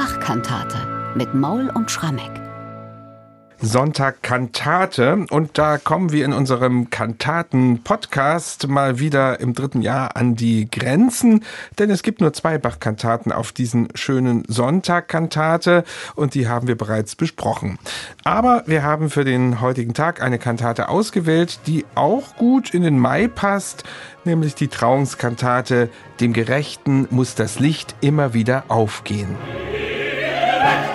Bachkantate mit Maul und Schrammeck. Sonntag Kantate und da kommen wir in unserem Kantaten-Podcast mal wieder im dritten Jahr an die Grenzen, denn es gibt nur zwei Bach-Kantaten auf diesen schönen Sonntag Kantate und die haben wir bereits besprochen. Aber wir haben für den heutigen Tag eine Kantate ausgewählt, die auch gut in den Mai passt, nämlich die Trauungskantate Dem Gerechten muss das Licht immer wieder aufgehen. Amen.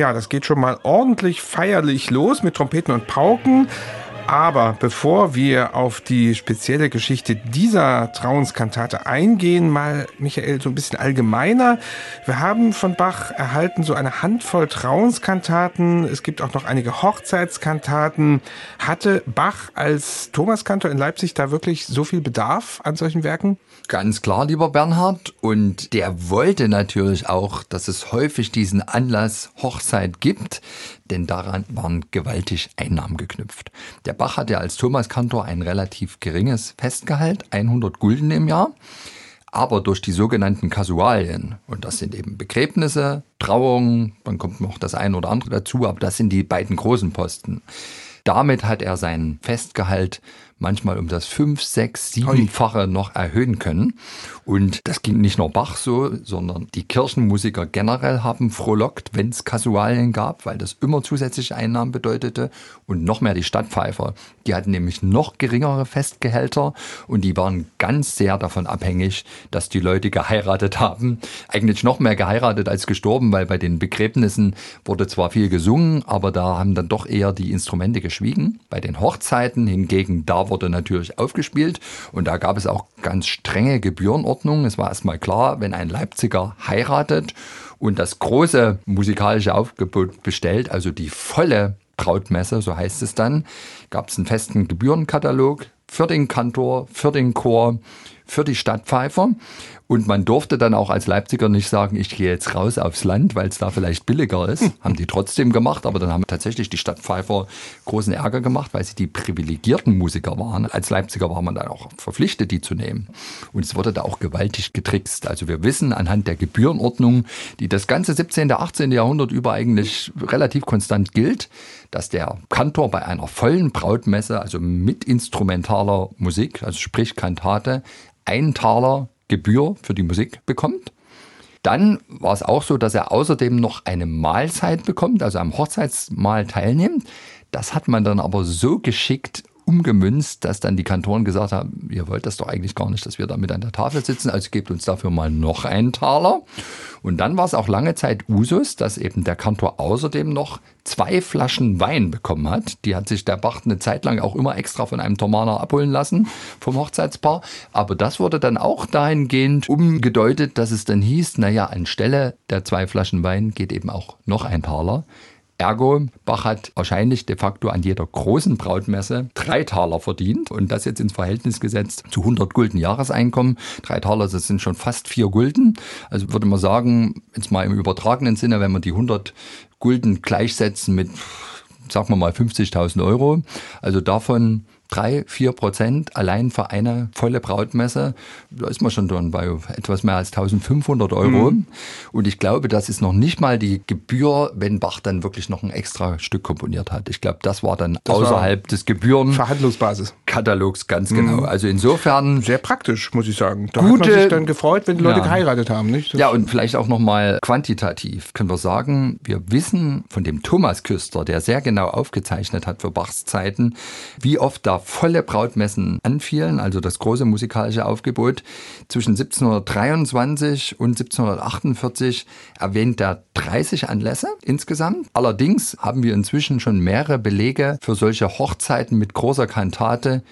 Ja, das geht schon mal ordentlich feierlich los mit Trompeten und Pauken. Aber bevor wir auf die spezielle Geschichte dieser Trauenskantate eingehen, mal Michael so ein bisschen allgemeiner. Wir haben von Bach erhalten so eine Handvoll Trauenskantaten. Es gibt auch noch einige Hochzeitskantaten. Hatte Bach als Thomaskantor in Leipzig da wirklich so viel Bedarf an solchen Werken? Ganz klar, lieber Bernhard. Und der wollte natürlich auch, dass es häufig diesen Anlass Hochzeit gibt, denn daran waren gewaltig Einnahmen geknüpft. Der Bach hatte als Thomaskantor ein relativ geringes Festgehalt, 100 Gulden im Jahr. Aber durch die sogenannten Kasualien, und das sind eben Begräbnisse, Trauungen, dann kommt noch das eine oder andere dazu, aber das sind die beiden großen Posten. Damit hat er sein Festgehalt manchmal um das fünf, sechs, siebenfache noch erhöhen können. Und das ging nicht nur Bach so, sondern die Kirchenmusiker generell haben frohlockt, wenn es Kasualien gab, weil das immer zusätzliche Einnahmen bedeutete. Und noch mehr die Stadtpfeifer. Die hatten nämlich noch geringere Festgehälter und die waren ganz sehr davon abhängig, dass die Leute geheiratet haben. Eigentlich noch mehr geheiratet als gestorben, weil bei den Begräbnissen wurde zwar viel gesungen, aber da haben dann doch eher die Instrumente geschwiegen. Bei den Hochzeiten hingegen, da wurde natürlich aufgespielt und da gab es auch ganz strenge Gebührenordnungen. Es war erstmal klar, wenn ein Leipziger heiratet und das große musikalische Aufgebot bestellt, also die volle Brautmesse, so heißt es dann, gab es einen festen Gebührenkatalog für den Kantor, für den Chor, für die Stadtpfeifer. Und man durfte dann auch als Leipziger nicht sagen, ich gehe jetzt raus aufs Land, weil es da vielleicht billiger ist. Hm. Haben die trotzdem gemacht, aber dann haben tatsächlich die Stadtpfeifer großen Ärger gemacht, weil sie die privilegierten Musiker waren. Als Leipziger war man dann auch verpflichtet, die zu nehmen. Und es wurde da auch gewaltig getrickst. Also wir wissen anhand der Gebührenordnung, die das ganze 17., 18. Jahrhundert über eigentlich relativ konstant gilt, dass der Kantor bei einer vollen Brautmesse, also mit instrumentaler Musik, also sprich Kantate, ein Taler Gebühr für die Musik bekommt. Dann war es auch so, dass er außerdem noch eine Mahlzeit bekommt, also am Hochzeitsmahl teilnimmt. Das hat man dann aber so geschickt umgemünzt, dass dann die Kantoren gesagt haben, ihr wollt das doch eigentlich gar nicht, dass wir da mit an der Tafel sitzen, also gebt uns dafür mal noch einen Taler. Und dann war es auch lange Zeit Usus, dass eben der Kantor außerdem noch zwei Flaschen Wein bekommen hat. Die hat sich der Bach eine Zeit lang auch immer extra von einem Thomaner abholen lassen vom Hochzeitspaar. Aber das wurde dann auch dahingehend umgedeutet, dass es dann hieß, naja, anstelle der zwei Flaschen Wein geht eben auch noch ein Taler. Ergo, Bach hat wahrscheinlich de facto an jeder großen Brautmesse drei Taler verdient und das jetzt ins Verhältnis gesetzt zu 100 Gulden Jahreseinkommen. Drei Taler, das sind schon fast vier Gulden. Also würde man sagen, jetzt mal im übertragenen Sinne, wenn man die 100 Gulden gleichsetzen mit, sagen wir mal, 50.000 Euro, also davon drei, vier Prozent allein für eine volle Brautmesse, da ist man schon dann bei etwas mehr als 1500 Euro. Mhm. Und ich glaube, das ist noch nicht mal die Gebühr, wenn Bach dann wirklich noch ein extra Stück komponiert hat. Ich glaube, das war dann das außerhalb war des Gebühren. Verhandlungsbasis. Katalogs, ganz genau. Mhm. Also insofern. Sehr praktisch, muss ich sagen. Da gute, hat man sich dann gefreut, wenn die Leute ja. geheiratet haben, nicht? Das ja, und vielleicht auch nochmal quantitativ können wir sagen, wir wissen von dem Thomas Küster, der sehr genau aufgezeichnet hat für Bachs Zeiten, wie oft da volle Brautmessen anfielen, also das große musikalische Aufgebot. Zwischen 1723 und 1748 erwähnt er 30 Anlässe insgesamt. Allerdings haben wir inzwischen schon mehrere Belege für solche Hochzeiten mit großer Kantate,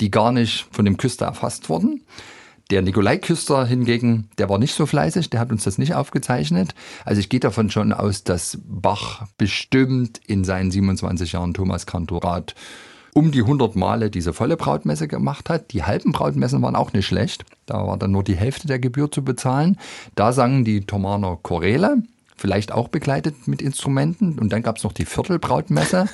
die gar nicht von dem Küster erfasst wurden. Der Nikolai Küster hingegen, der war nicht so fleißig, der hat uns das nicht aufgezeichnet. Also ich gehe davon schon aus, dass Bach bestimmt in seinen 27 Jahren Thomas Kantorat um die 100 Male diese volle Brautmesse gemacht hat. Die halben Brautmessen waren auch nicht schlecht. Da war dann nur die Hälfte der Gebühr zu bezahlen. Da sangen die Thomaner Choräle, vielleicht auch begleitet mit Instrumenten. Und dann gab es noch die Viertelbrautmesse.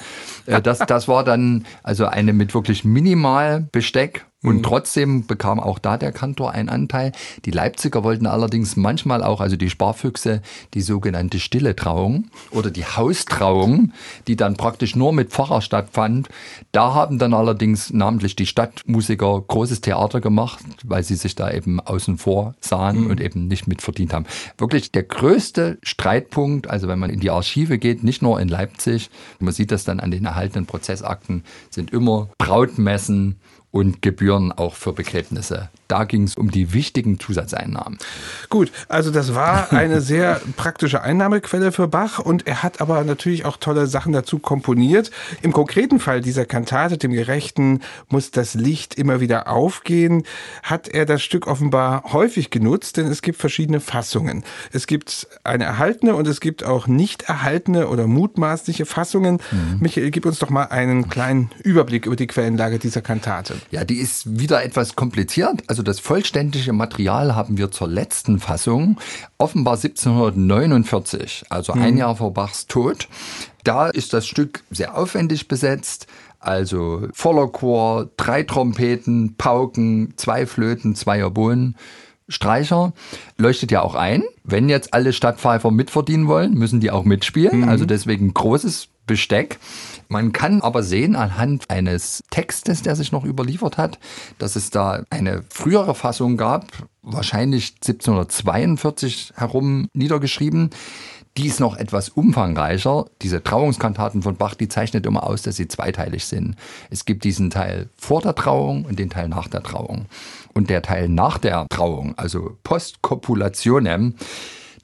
Äh, das, das war dann also eine mit wirklich minimal Besteck und mhm. trotzdem bekam auch da der Kantor einen Anteil. Die Leipziger wollten allerdings manchmal auch, also die Sparfüchse, die sogenannte stille Trauung oder die Haustrauung, die dann praktisch nur mit Pfarrer stattfand. Da haben dann allerdings namentlich die Stadtmusiker großes Theater gemacht, weil sie sich da eben außen vor sahen mhm. und eben nicht mitverdient haben. Wirklich der größte Streitpunkt, also wenn man in die Archive geht, nicht nur in Leipzig, man sieht das dann an den erhaltenen Prozessakten, sind immer Brautmessen und Gebühren auch für Begräbnisse. Da ging es um die wichtigen Zusatzeinnahmen. Gut, also das war eine sehr praktische Einnahmequelle für Bach und er hat aber natürlich auch tolle Sachen dazu komponiert. Im konkreten Fall dieser Kantate, dem Gerechten, muss das Licht immer wieder aufgehen, hat er das Stück offenbar häufig genutzt, denn es gibt verschiedene Fassungen. Es gibt eine erhaltene und es gibt auch nicht erhaltene oder mutmaßliche Fassungen. Mhm. Michael, gib uns doch mal einen kleinen Überblick über die Quellenlage dieser Kantate. Ja, die ist wieder etwas kompliziert. Also das vollständige Material haben wir zur letzten Fassung, offenbar 1749, also ein mhm. Jahr vor Bachs Tod. Da ist das Stück sehr aufwendig besetzt. Also voller Chor, drei Trompeten, Pauken, zwei Flöten, zwei Oboen. Streicher leuchtet ja auch ein. Wenn jetzt alle Stadtpfeifer mitverdienen wollen, müssen die auch mitspielen. Mhm. Also deswegen großes Besteck. Man kann aber sehen anhand eines Textes, der sich noch überliefert hat, dass es da eine frühere Fassung gab, wahrscheinlich 1742 herum niedergeschrieben. Die ist noch etwas umfangreicher. Diese Trauungskantaten von Bach, die zeichnet immer aus, dass sie zweiteilig sind. Es gibt diesen Teil vor der Trauung und den Teil nach der Trauung. Und der Teil nach der Trauung, also Postkopulationem,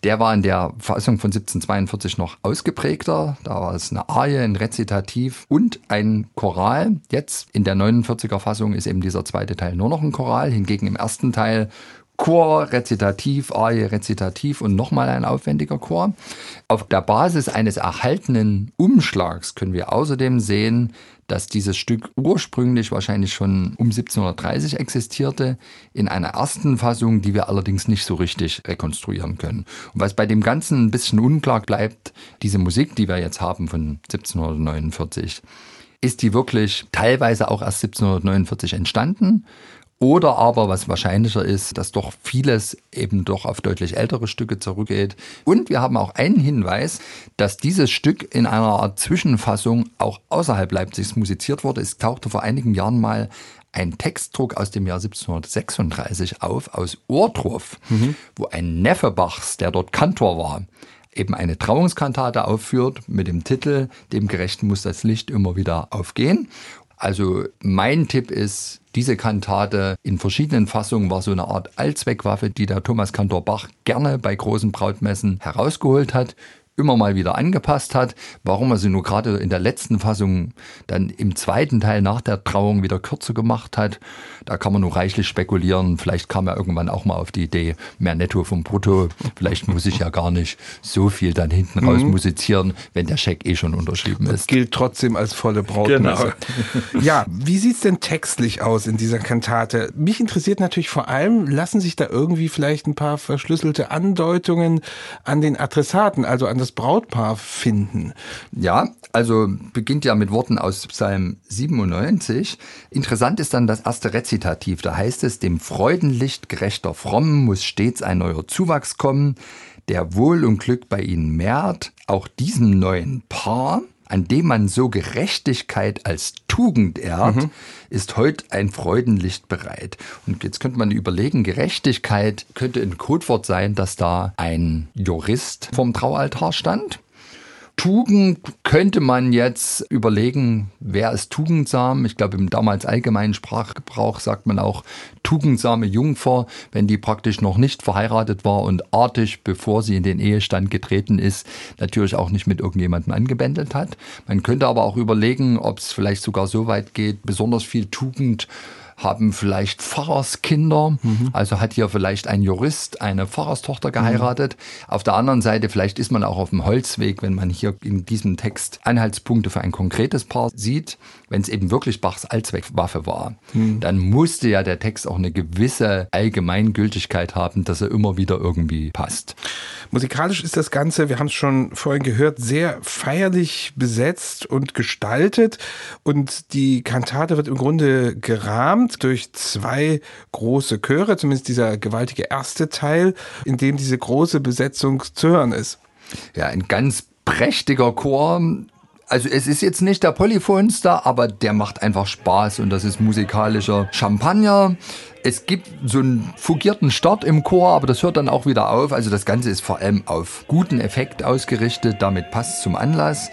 der war in der Fassung von 1742 noch ausgeprägter. Da war es eine Arie, ein Rezitativ und ein Choral. Jetzt in der 49er Fassung ist eben dieser zweite Teil nur noch ein Choral. Hingegen im ersten Teil Chor, Rezitativ, Arie, Rezitativ und nochmal ein aufwendiger Chor. Auf der Basis eines erhaltenen Umschlags können wir außerdem sehen, dass dieses Stück ursprünglich wahrscheinlich schon um 1730 existierte, in einer ersten Fassung, die wir allerdings nicht so richtig rekonstruieren können. Und was bei dem Ganzen ein bisschen unklar bleibt, diese Musik, die wir jetzt haben von 1749, ist die wirklich teilweise auch erst 1749 entstanden oder aber, was wahrscheinlicher ist, dass doch vieles eben doch auf deutlich ältere Stücke zurückgeht. Und wir haben auch einen Hinweis, dass dieses Stück in einer Art Zwischenfassung auch außerhalb Leipzigs musiziert wurde. Es tauchte vor einigen Jahren mal ein Textdruck aus dem Jahr 1736 auf, aus Ohrdruf, mhm. wo ein Neffe Bachs, der dort Kantor war, eben eine Trauungskantate aufführt mit dem Titel Dem Gerechten muss das Licht immer wieder aufgehen. Also mein Tipp ist, diese Kantate in verschiedenen Fassungen war so eine Art Allzweckwaffe, die der Thomas Kantor Bach gerne bei großen Brautmessen herausgeholt hat immer mal wieder angepasst hat. Warum er sie nur gerade in der letzten Fassung dann im zweiten Teil nach der Trauung wieder kürzer gemacht hat, da kann man nur reichlich spekulieren. Vielleicht kam er irgendwann auch mal auf die Idee, mehr Netto vom Brutto. Vielleicht muss ich ja gar nicht so viel dann hinten raus mhm. musizieren, wenn der Scheck eh schon unterschrieben ist. Das gilt trotzdem als volle Brautmesse. Genau. ja, wie sieht's denn textlich aus in dieser Kantate? Mich interessiert natürlich vor allem, lassen sich da irgendwie vielleicht ein paar verschlüsselte Andeutungen an den Adressaten, also an das das Brautpaar finden. Ja, also beginnt ja mit Worten aus Psalm 97. Interessant ist dann das erste Rezitativ. Da heißt es, dem Freudenlicht gerechter Fromm muss stets ein neuer Zuwachs kommen, der Wohl und Glück bei ihnen mehrt. Auch diesem neuen Paar an dem man so Gerechtigkeit als Tugend ehrt, mhm. ist heute ein Freudenlicht bereit. Und jetzt könnte man überlegen, Gerechtigkeit könnte ein Codewort sein, dass da ein Jurist vom Traualtar stand Tugend könnte man jetzt überlegen, wer ist tugendsam? Ich glaube, im damals allgemeinen Sprachgebrauch sagt man auch tugendsame Jungfer, wenn die praktisch noch nicht verheiratet war und artig, bevor sie in den Ehestand getreten ist, natürlich auch nicht mit irgendjemandem angebändelt hat. Man könnte aber auch überlegen, ob es vielleicht sogar so weit geht, besonders viel Tugend haben vielleicht Pfarrerskinder, mhm. also hat hier vielleicht ein Jurist eine Pfarrerstochter geheiratet. Mhm. Auf der anderen Seite, vielleicht ist man auch auf dem Holzweg, wenn man hier in diesem Text Anhaltspunkte für ein konkretes Paar sieht. Wenn es eben wirklich Bachs Allzweckwaffe war, mhm. dann musste ja der Text auch eine gewisse Allgemeingültigkeit haben, dass er immer wieder irgendwie passt. Musikalisch ist das Ganze, wir haben es schon vorhin gehört, sehr feierlich besetzt und gestaltet. Und die Kantate wird im Grunde gerahmt durch zwei große Chöre, zumindest dieser gewaltige erste Teil, in dem diese große Besetzung zu hören ist. Ja, ein ganz prächtiger Chor, also es ist jetzt nicht der Polyphonstar, aber der macht einfach Spaß und das ist musikalischer Champagner. Es gibt so einen fugierten Start im Chor, aber das hört dann auch wieder auf. Also das Ganze ist vor allem auf guten Effekt ausgerichtet, damit passt zum Anlass.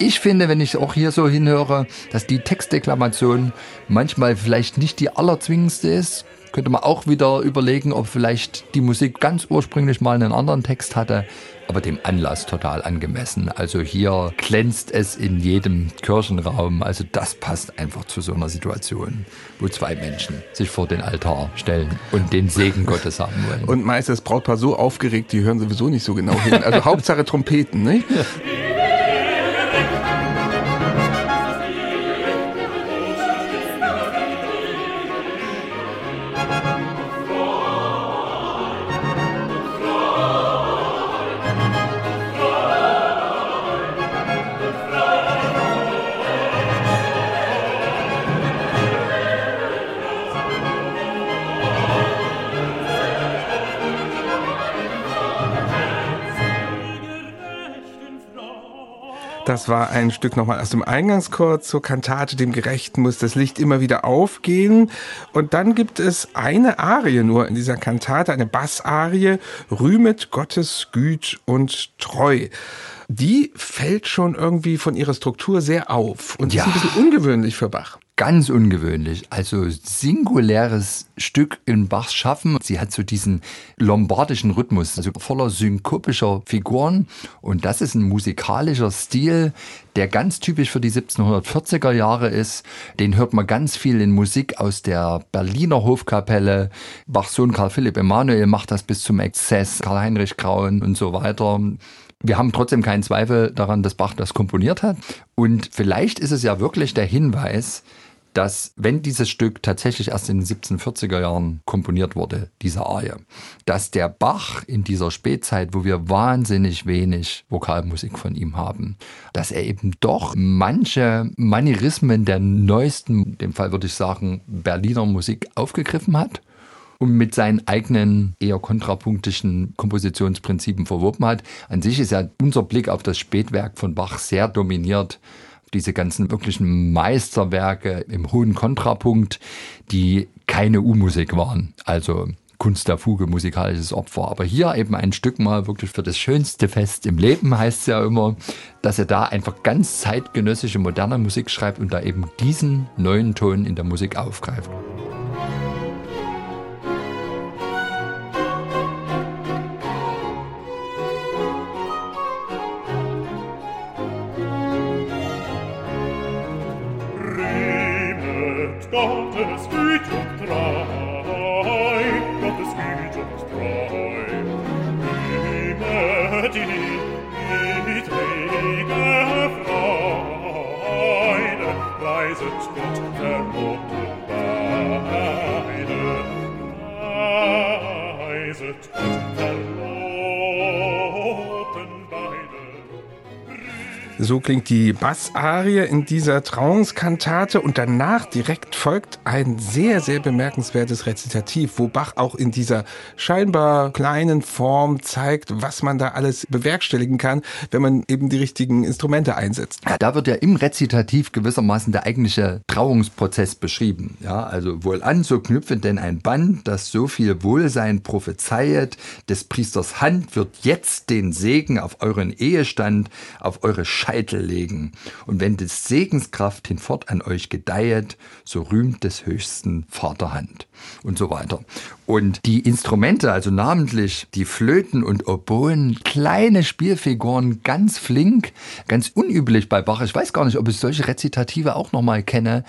Ich finde, wenn ich auch hier so hinhöre, dass die Textdeklamation manchmal vielleicht nicht die allerzwingendste ist. Könnte man auch wieder überlegen, ob vielleicht die Musik ganz ursprünglich mal einen anderen Text hatte, aber dem Anlass total angemessen. Also hier glänzt es in jedem Kirchenraum. Also das passt einfach zu so einer Situation, wo zwei Menschen sich vor den Altar stellen und den Segen Gottes haben wollen. Und meist ist das Brautpaar so aufgeregt, die hören sowieso nicht so genau hin. Also Hauptsache Trompeten, nicht? Ja. Das war ein Stück nochmal aus dem Eingangschor zur Kantate, dem Gerechten muss das Licht immer wieder aufgehen. Und dann gibt es eine Arie nur in dieser Kantate, eine Bassarie, Rühmet Gottes Güt und Treu die fällt schon irgendwie von ihrer Struktur sehr auf und ja. ist ein bisschen ungewöhnlich für Bach. Ganz ungewöhnlich, also singuläres Stück in Bachs Schaffen. Sie hat so diesen lombardischen Rhythmus, also voller synkopischer Figuren. Und das ist ein musikalischer Stil, der ganz typisch für die 1740er Jahre ist. Den hört man ganz viel in Musik aus der Berliner Hofkapelle. Bachs Sohn Karl Philipp Emanuel macht das bis zum Exzess, Karl-Heinrich Graun und so weiter. Wir haben trotzdem keinen Zweifel daran, dass Bach das komponiert hat. Und vielleicht ist es ja wirklich der Hinweis, dass wenn dieses Stück tatsächlich erst in den 1740er Jahren komponiert wurde, diese Arie, dass der Bach in dieser Spätzeit, wo wir wahnsinnig wenig Vokalmusik von ihm haben, dass er eben doch manche Manierismen der neuesten, in dem Fall würde ich sagen, Berliner Musik aufgegriffen hat und mit seinen eigenen eher kontrapunktischen Kompositionsprinzipien verwoben hat. An sich ist ja unser Blick auf das Spätwerk von Bach sehr dominiert diese ganzen wirklichen Meisterwerke im hohen Kontrapunkt, die keine U-Musik waren. Also Kunst der Fuge, musikalisches Opfer. Aber hier eben ein Stück mal wirklich für das schönste Fest im Leben heißt es ja immer, dass er da einfach ganz zeitgenössische moderne Musik schreibt und da eben diesen neuen Ton in der Musik aufgreift. Gottes So klingt die Bassarie in dieser Trauungskantate und danach direkt folgt ein sehr, sehr bemerkenswertes Rezitativ, wo Bach auch in dieser scheinbar kleinen Form zeigt, was man da alles bewerkstelligen kann, wenn man eben die richtigen Instrumente einsetzt. Ja, da wird ja im Rezitativ gewissermaßen der eigentliche Trauungsprozess beschrieben. Ja, also wohlan, so knüpfe denn ein Band, das so viel Wohlsein prophezeiet, des Priesters Hand wird jetzt den Segen auf euren Ehestand, auf eure Scheibe Scheitel legen. Und wenn des Segenskraft hinfort an euch gedeihet, so rühmt des höchsten Vaterhand. Und so weiter. Und die Instrumente, also namentlich die Flöten und Oboen, kleine Spielfiguren, ganz flink, ganz unüblich bei Bach. Ich weiß gar nicht, ob ich solche Rezitative auch nochmal kenne,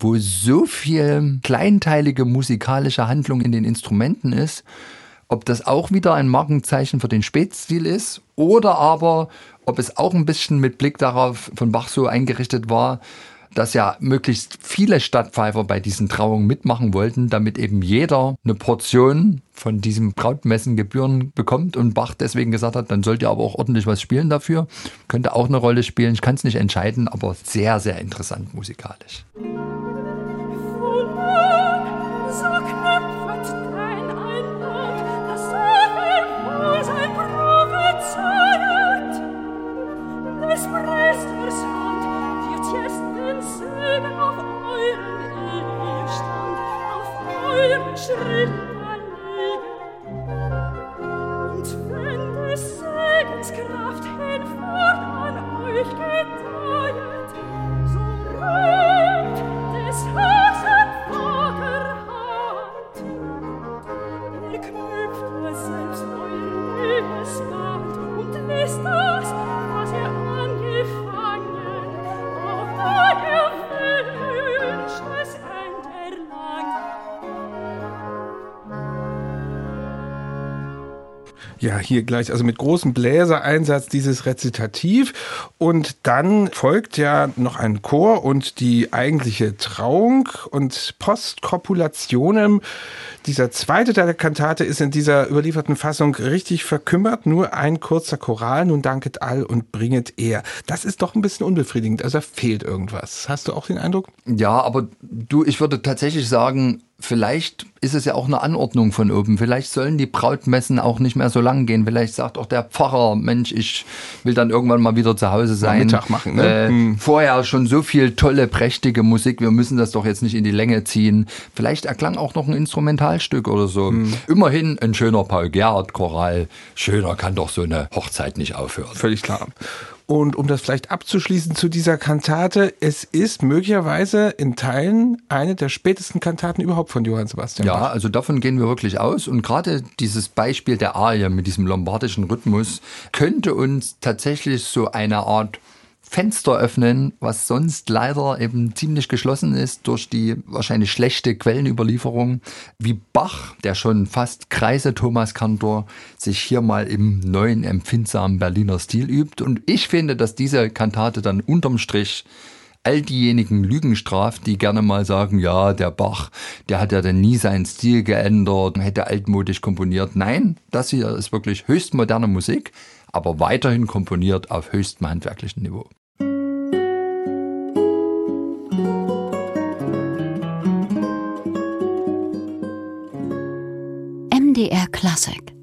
wo so viel kleinteilige musikalische Handlung in den Instrumenten ist, ob das auch wieder ein Markenzeichen für den Spätstil ist oder aber ob es auch ein bisschen mit Blick darauf von Bach so eingerichtet war, dass ja möglichst viele Stadtpfeifer bei diesen Trauungen mitmachen wollten, damit eben jeder eine Portion von diesem Brautmessengebühren bekommt und Bach deswegen gesagt hat, dann sollt ihr aber auch ordentlich was spielen dafür. Könnte auch eine Rolle spielen. Ich kann es nicht entscheiden, aber sehr, sehr interessant musikalisch. nicht Ja, hier gleich, also mit großem Bläsereinsatz dieses Rezitativ. Und dann folgt ja noch ein Chor und die eigentliche Trauung und Postkopulationem. Dieser zweite Teil der Kantate ist in dieser überlieferten Fassung richtig verkümmert. Nur ein kurzer Choral, nun danket all und bringet er. Das ist doch ein bisschen unbefriedigend. Also da fehlt irgendwas. Hast du auch den Eindruck? Ja, aber du, ich würde tatsächlich sagen, vielleicht ist es ja auch eine Anordnung von oben. Vielleicht sollen die Brautmessen auch nicht mehr so lang gehen. Vielleicht sagt auch der Pfarrer, Mensch, ich will dann irgendwann mal wieder zu Hause sein. Mittag machen, ne? Äh, hm. Vorher schon so viel tolle, prächtige Musik. Wir müssen das doch jetzt nicht in die Länge ziehen. Vielleicht erklang auch noch ein Instrumentalstück oder so. Hm. Immerhin ein schöner Paul Gerhardt Choral. Schöner kann doch so eine Hochzeit nicht aufhören. Völlig klar. Und um das vielleicht abzuschließen zu dieser Kantate, es ist möglicherweise in Teilen eine der spätesten Kantaten überhaupt von Johann Sebastian Ja, also davon gehen wir wirklich aus. Und gerade dieses Beispiel der Arie mit diesem lombardischen Rhythmus könnte uns tatsächlich so eine Art Fenster öffnen, was sonst leider eben ziemlich geschlossen ist durch die wahrscheinlich schlechte Quellenüberlieferung, wie Bach, der schon fast kreise Thomas Kantor, sich hier mal im neuen empfindsamen Berliner Stil übt. Und ich finde, dass diese Kantate dann unterm Strich all diejenigen Lügen straft, die gerne mal sagen, ja, der Bach, der hat ja dann nie seinen Stil geändert, hätte altmodisch komponiert. Nein, das hier ist wirklich höchst moderne Musik, aber weiterhin komponiert auf höchstem handwerklichen Niveau. MDR Classic